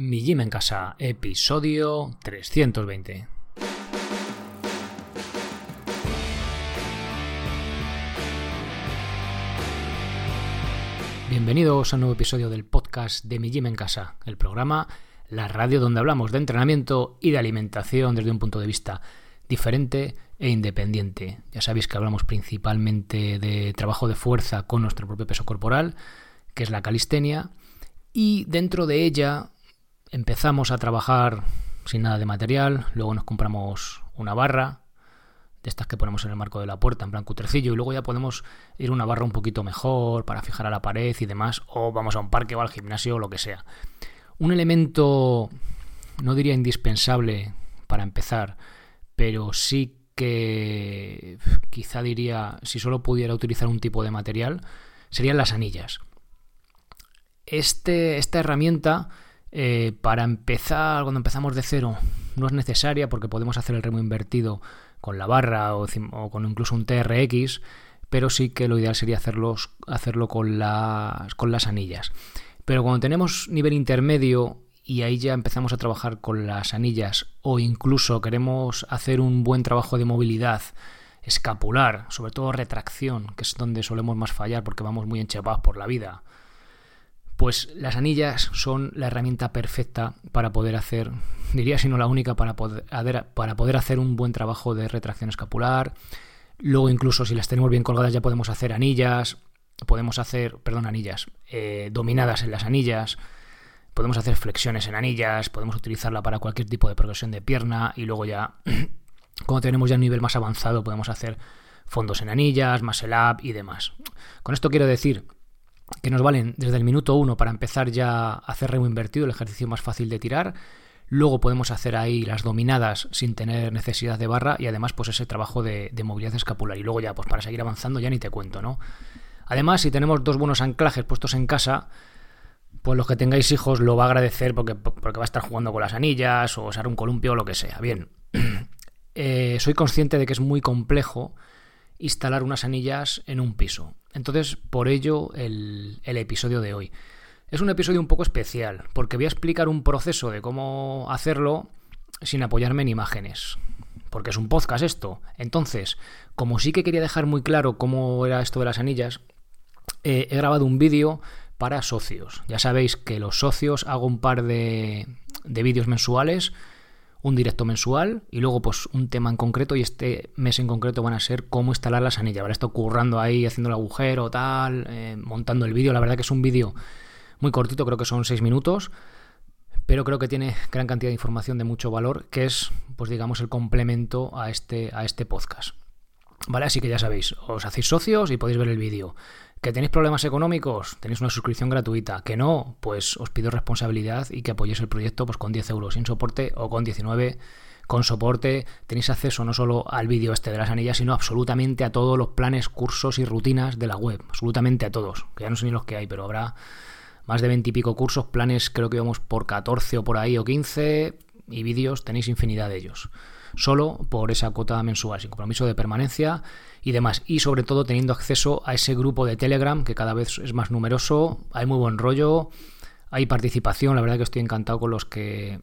Mi Gym en Casa, episodio 320. Bienvenidos a un nuevo episodio del podcast de Mi Gym en Casa, el programa, la radio donde hablamos de entrenamiento y de alimentación desde un punto de vista diferente e independiente. Ya sabéis que hablamos principalmente de trabajo de fuerza con nuestro propio peso corporal, que es la calistenia, y dentro de ella empezamos a trabajar sin nada de material, luego nos compramos una barra, de estas que ponemos en el marco de la puerta, en plan cutrecillo, y luego ya podemos ir una barra un poquito mejor para fijar a la pared y demás, o vamos a un parque o al gimnasio o lo que sea. Un elemento, no diría indispensable para empezar, pero sí que quizá diría, si solo pudiera utilizar un tipo de material, serían las anillas. Este, esta herramienta eh, para empezar, cuando empezamos de cero, no es necesaria porque podemos hacer el remo invertido con la barra o, con incluso un TRX, pero sí que lo ideal sería hacerlo con las, con las anillas. Pero cuando tenemos nivel intermedio y ahí ya empezamos a trabajar con las anillas o incluso queremos hacer un buen trabajo de movilidad escapular, sobre todo retracción, que es donde solemos más fallar porque vamos muy enchepados por la vida, pues las anillas son la herramienta perfecta para poder hacer, diría si no la única, para poder, para poder hacer un buen trabajo de retracción escapular. Luego incluso si las tenemos bien colgadas ya podemos hacer anillas, podemos hacer, perdón, anillas, eh, dominadas en las anillas, podemos hacer flexiones en anillas, podemos utilizarla para cualquier tipo de progresión de pierna y luego ya, cuando tenemos ya un nivel más avanzado, podemos hacer fondos en anillas, muscle up y demás. Con esto quiero decir que nos valen desde el minuto 1 para empezar ya a hacer remo invertido, el ejercicio más fácil de tirar. Luego podemos hacer ahí las dominadas sin tener necesidad de barra y además pues ese trabajo de, movilidad escapular. Y luego ya pues para seguir avanzando ya ni te cuento, ¿no? Además, si tenemos dos buenos anclajes puestos en casa, pues los que tengáis hijos lo va a agradecer porque, porque va a estar jugando con las anillas o usar un columpio o lo que sea. Bien, eh, soy consciente de que es muy complejo instalar unas anillas en un piso. Entonces, por ello, el, episodio de hoy. Es un episodio un poco especial, porque voy a explicar un proceso de cómo hacerlo sin apoyarme en imágenes. Porque es un podcast esto. Entonces, como sí que quería dejar muy claro cómo era esto de las anillas, eh, he grabado un vídeo para socios. Ya sabéis que los socios hago un par de, de vídeos mensuales un directo mensual y luego pues un tema en concreto y este mes en concreto van a ser cómo instalar las anillas. Ahora estoy currando ahí, haciendo el agujero, tal, eh, montando el vídeo. La verdad que es un vídeo muy cortito, creo que son 6 minutos, pero creo que tiene gran cantidad de información de mucho valor, que es, pues digamos, el complemento a este, a este podcast. ¿Vale? Así que ya sabéis, os hacéis socios y podéis ver el vídeo. ¿Que tenéis problemas económicos? Tenéis una suscripción gratuita. ¿Que no? Pues os pido responsabilidad y que apoyéis el proyecto pues, con 10 euros sin soporte o con 19 con soporte. Tenéis acceso no solo al vídeo este de las anillas, sino absolutamente a todos los planes, cursos y rutinas de la web. Absolutamente a todos. Que ya no sé ni los que hay, pero habrá más de 20 y pico cursos, planes creo que vamos por 14 o por ahí o 15 y vídeos tenéis infinidad de ellos solo por esa cuota mensual, sin compromiso de permanencia y demás. Y sobre todo teniendo acceso a ese grupo de Telegram que cada vez es más numeroso, hay muy buen rollo, hay participación, la verdad que estoy encantado con los que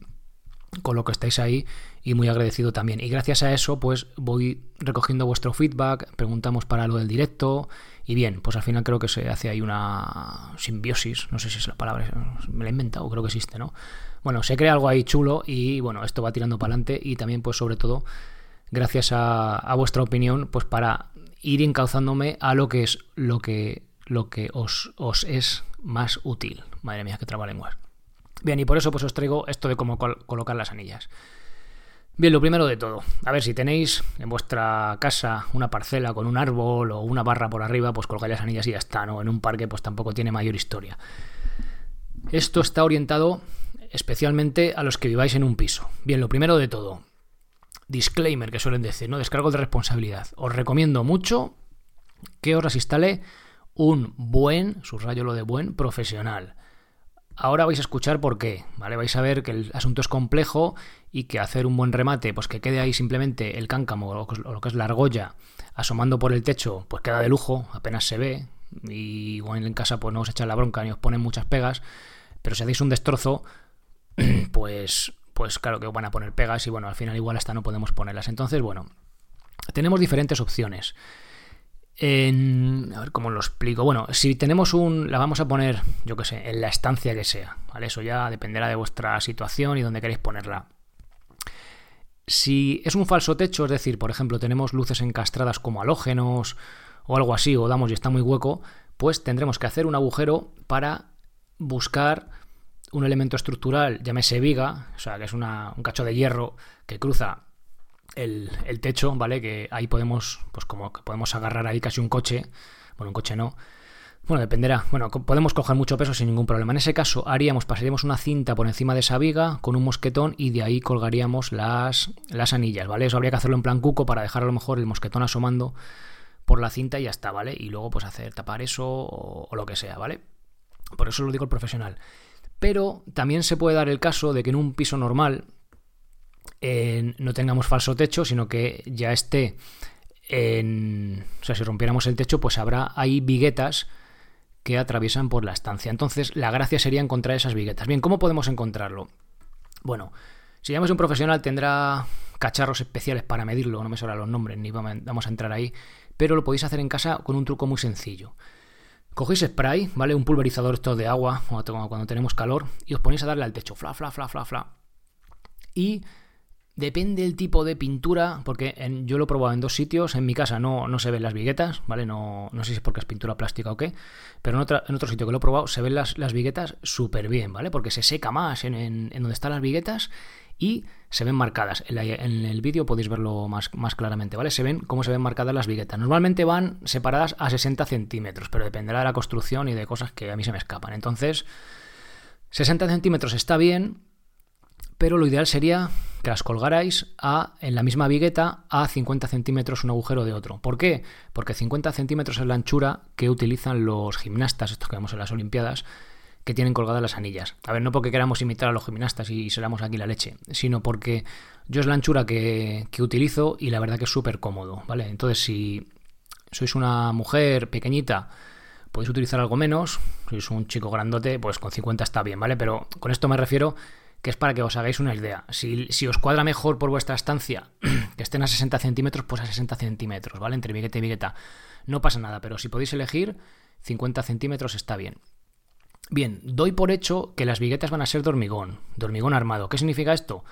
con lo que estáis ahí y muy agradecido también. Y gracias a eso, pues voy recogiendo vuestro feedback, preguntamos para lo del directo y bien, pues al final creo que se hace ahí una simbiosis, no sé si es la palabra, me la he inventado, creo que existe, ¿no? Bueno, se crea algo ahí chulo y bueno, esto va tirando para adelante y también pues sobre todo gracias a, vuestra opinión pues para ir encauzándome a lo que es lo que, lo que os, os es más útil. Madre mía, qué trabalenguas. Bien, y por eso pues os traigo esto de cómo colocar las anillas. Bien, lo primero de todo, a ver si tenéis en vuestra casa una parcela con un árbol o una barra por arriba, pues colgáis las anillas y ya está, ¿no? En un parque pues tampoco tiene mayor historia. Esto está orientado especialmente a los que viváis en un piso. Bien, lo primero de todo, disclaimer que suelen decir, ¿no? Descargo de responsabilidad. Os recomiendo mucho que os instale un buen, subrayo lo de buen, profesional. Ahora vais a escuchar por qué, ¿vale? Vais a ver que el asunto es complejo y que hacer un buen remate, pues que quede ahí simplemente el cáncamo o lo que es la argolla asomando por el techo, pues queda de lujo, apenas se ve. Y igual en casa pues no os echan la bronca ni os ponen muchas pegas. Pero si hacéis un destrozo, pues, pues claro que van a poner pegas y bueno, al final igual hasta no podemos ponerlas. Entonces, bueno, tenemos diferentes opciones. A ver cómo lo explico. Bueno, si tenemos un. La vamos a poner, yo que sé, en la estancia que sea. ¿Vale? Eso ya dependerá de vuestra situación y donde queréis ponerla. Si es un falso techo, es decir, por ejemplo, tenemos luces encastradas como halógenos o algo así, o damos y está muy hueco, pues tendremos que hacer un agujero para buscar un elemento estructural, llámese viga, o sea, que es un cacho de hierro que cruza el, techo, ¿vale? Que ahí podemos, pues como que podemos agarrar ahí casi un coche, bueno, un coche no, bueno, dependerá. Bueno, podemos coger mucho peso sin ningún problema. En ese caso, haríamos, pasaríamos una cinta por encima de esa viga con un mosquetón y de ahí colgaríamos las, las anillas, ¿vale? Eso habría que hacerlo en plan cuco para dejar a lo mejor el mosquetón asomando por la cinta y ya está, ¿vale? Y luego, pues hacer tapar eso o, lo que sea, ¿vale? Por eso lo digo el profesional. Pero también se puede dar el caso de que en un piso normal no tengamos falso techo, sino que ya esté en. O sea, si rompiéramos el techo, pues habrá ahí viguetas que atraviesan por la estancia. Entonces, la gracia sería encontrar esas viguetas. Bien, ¿cómo podemos encontrarlo? Bueno, si llamamos un profesional tendrá cacharros especiales para medirlo, no me sobran los nombres, ni vamos a entrar ahí, pero lo podéis hacer en casa con un truco muy sencillo. Cogéis spray, ¿vale? Un pulverizador esto de agua cuando tenemos calor y os ponéis a darle al techo, fla, fla, fla, fla, fla. Y Depende del tipo de pintura, porque yo lo he probado en dos sitios. En mi casa no, no se ven las viguetas, ¿vale? No, no sé si es porque es pintura plástica o qué. Pero en, en otro sitio que lo he probado se ven las, las viguetas súper bien, ¿vale? Porque se seca más en, en, donde están las viguetas y se ven marcadas. En, el vídeo podéis verlo más, más claramente, ¿vale? Se ven cómo se ven marcadas las viguetas. Normalmente van separadas a 60 centímetros, pero dependerá de la construcción y de cosas que a mí se me escapan. Entonces, 60 centímetros está bien, pero lo ideal sería que las colgarais a, en la misma vigueta a 50 centímetros un agujero de otro. ¿Por qué? Porque 50 centímetros es la anchura que utilizan los gimnastas, estos que vemos en las Olimpiadas, que tienen colgadas las anillas. A ver, no porque queramos imitar a los gimnastas y seramos aquí la leche, sino porque yo es la anchura que, que utilizo y la verdad que es súper cómodo, ¿vale? Entonces, si sois una mujer pequeñita, podéis utilizar algo menos, si sois un chico grandote, pues con 50 está bien, ¿vale? Pero con esto me refiero que es para que os hagáis una idea. Si, os cuadra mejor por vuestra estancia que estén a 60 centímetros, pues a 60 centímetros, ¿vale? Entre vigueta y vigueta. No pasa nada, pero si podéis elegir, 50 centímetros está bien. Bien, doy por hecho que las viguetas van a ser de hormigón, de hormigón armado. ¿Qué significa esto?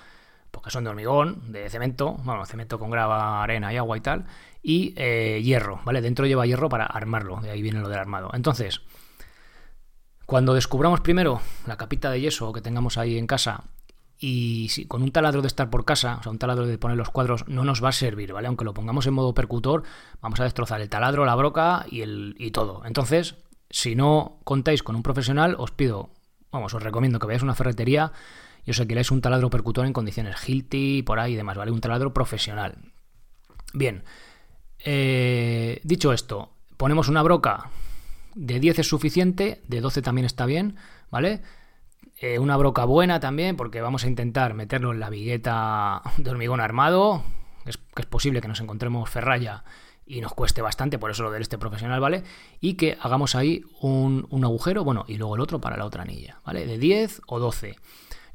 Porque son de hormigón, de cemento, bueno, cemento con grava, arena y agua y tal, y eh, hierro, ¿vale? Dentro lleva hierro para armarlo, de ahí viene lo del armado. Entonces, cuando descubramos primero la capita de yeso que tengamos ahí en casa y si con un taladro de estar por casa, o sea, un taladro de poner los cuadros, no nos va a servir, ¿vale? Aunque lo pongamos en modo percutor, vamos a destrozar el taladro, la broca y, el, y todo. Entonces, si no contáis con un profesional, os pido, vamos, os recomiendo que veáis una ferretería y os alquiláis un taladro percutor en condiciones Hilti, por ahí y demás, ¿vale? Un taladro profesional. Bien, eh, dicho esto, ponemos una broca de 10 es suficiente, de 12 también está bien, ¿vale? Eh, una broca buena también, porque vamos a intentar meterlo en la vigueta de hormigón armado, es, que es posible que nos encontremos ferralla y nos cueste bastante, por eso lo del este profesional, ¿vale? Y que hagamos ahí un, un, agujero, bueno, y luego el otro para la otra anilla, ¿vale? De 10 o 12.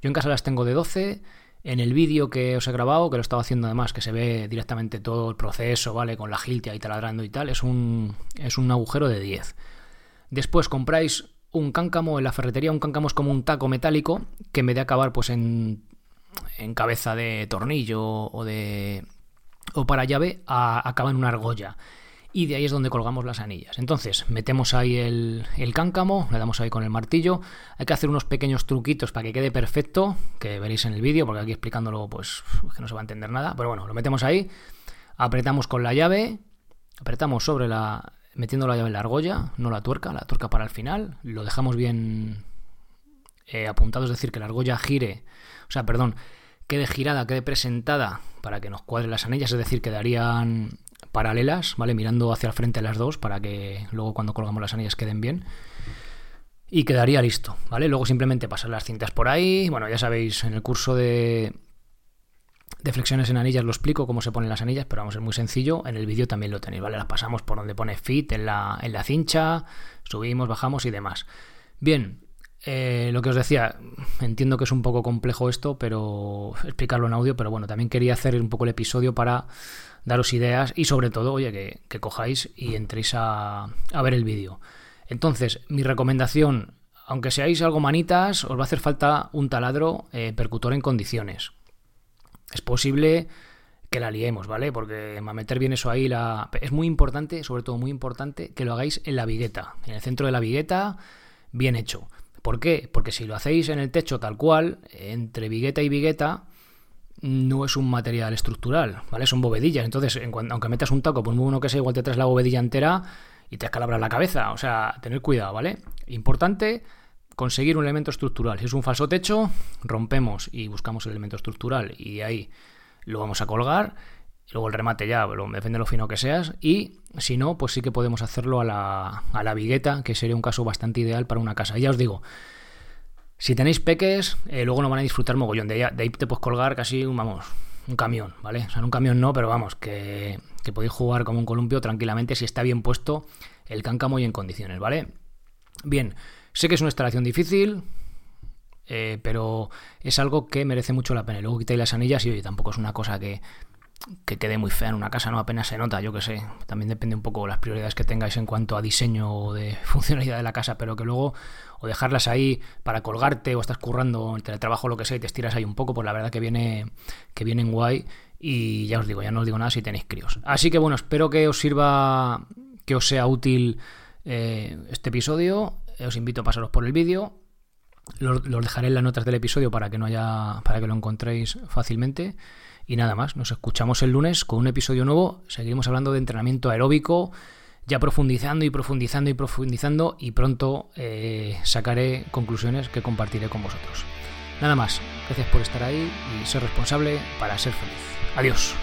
Yo en casa las tengo de 12. En el vídeo que os he grabado, que lo estaba haciendo además, que se ve directamente todo el proceso, ¿vale? Con la giltia ahí taladrando y tal, es un, es un agujero de 10. Después compráis un cáncamo en la ferretería, un cáncamo es como un taco metálico que vez de acabar pues en, en cabeza de tornillo o de o para llave acaba en una argolla y de ahí es donde colgamos las anillas. Entonces, metemos ahí el, el, cáncamo, le damos ahí con el martillo. Hay que hacer unos pequeños truquitos para que quede perfecto, que veréis en el vídeo, porque aquí explicándolo, pues, que no se va a entender nada. Pero bueno, lo metemos ahí, apretamos con la llave, apretamos sobre la, metiendo la llave en la argolla, no la tuerca, la tuerca para el final, lo dejamos bien eh, apuntado, es decir, que la argolla gire, o sea, perdón, quede girada, quede presentada para que nos cuadren las anillas, es decir, quedarían paralelas, ¿vale? Mirando hacia el frente las dos para que luego cuando colgamos las anillas queden bien. Y quedaría listo, ¿vale? Luego simplemente pasar las cintas por ahí. Bueno, ya sabéis, en el curso de, de flexiones en anillas lo explico cómo se ponen las anillas, pero vamos, es muy sencillo. En el vídeo también lo tenéis, ¿vale? Las pasamos por donde pone fit en la, en la cincha, subimos, bajamos y demás. Bien, eh, lo que os decía, entiendo que es un poco complejo esto, pero explicarlo en audio, pero bueno, también quería hacer un poco el episodio para daros ideas y sobre todo, oye, que, cojáis y entréis a, ver el vídeo. Entonces, mi recomendación, aunque seáis algo manitas, os va a hacer falta un taladro eh, percutor en condiciones. Es posible que la liemos, ¿vale? Porque a meter bien eso ahí la... es muy importante, sobre todo muy importante, que lo hagáis en la vigueta, en el centro de la vigueta, bien hecho. ¿Por qué? Porque si lo hacéis en el techo tal cual, entre vigueta y vigueta, no es un material estructural, ¿vale? Son bovedillas. Entonces, aunque metas un taco, por muy uno que sea, igual te traes la bovedilla entera y te escalabras la cabeza. O sea, tener cuidado, ¿vale? Importante conseguir un elemento estructural. Si es un falso techo, rompemos y buscamos el elemento estructural y ahí lo vamos a colgar. Luego el remate ya, depende de lo fino que seas. Y si no, pues sí que podemos hacerlo a la, a la vigueta, que sería un caso bastante ideal para una casa. Y ya os digo, si tenéis peques, eh, luego no van a disfrutar mogollón. De ahí, de te puedes colgar casi vamos, un camión, ¿vale? O sea, un camión no, pero vamos, que, que podéis jugar como un columpio tranquilamente si está bien puesto el cáncamo y en condiciones, ¿vale? Bien, sé que es una instalación difícil, eh, pero es algo que merece mucho la pena. luego quitáis las anillas y oye, tampoco es una cosa que, que quede muy fea en una casa, ¿no? Apenas se nota, yo que sé. También depende un poco de las prioridades que tengáis en cuanto a diseño o de funcionalidad de la casa, pero que luego o dejarlas ahí para colgarte o estás currando en teletrabajo o lo que sea y te estiras ahí un poco, pues la verdad que viene que vienen guay y ya os digo, ya no os digo nada si tenéis críos. Así que bueno, espero que os sirva, que os sea útil eh, este episodio. Os invito a pasaros por el vídeo. Los, dejaré en las notas del episodio para que no haya, para que lo encontréis fácilmente. Y nada más, nos escuchamos el lunes con un episodio nuevo. Seguiremos hablando de entrenamiento aeróbico, ya profundizando y profundizando y profundizando y pronto eh, sacaré conclusiones que compartiré con vosotros. Nada más, gracias por estar ahí y ser responsable para ser feliz. Adiós.